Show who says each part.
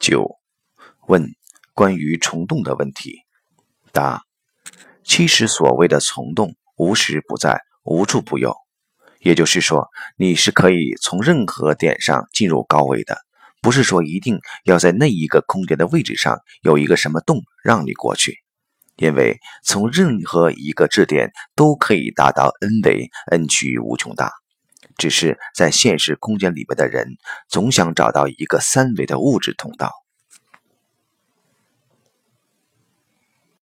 Speaker 1: 九问关于虫洞的问题。答：其实所谓的虫洞，无时不在，无处不有。也就是说，你是可以从任何点上进入高维的，不是说一定要在那一个空间的位置上有一个什么洞让你过去。因为从任何一个质点都可以达到 n 维 n 趋于无穷大。只是在现实空间里面的人，总想找到一个三维的物质通道。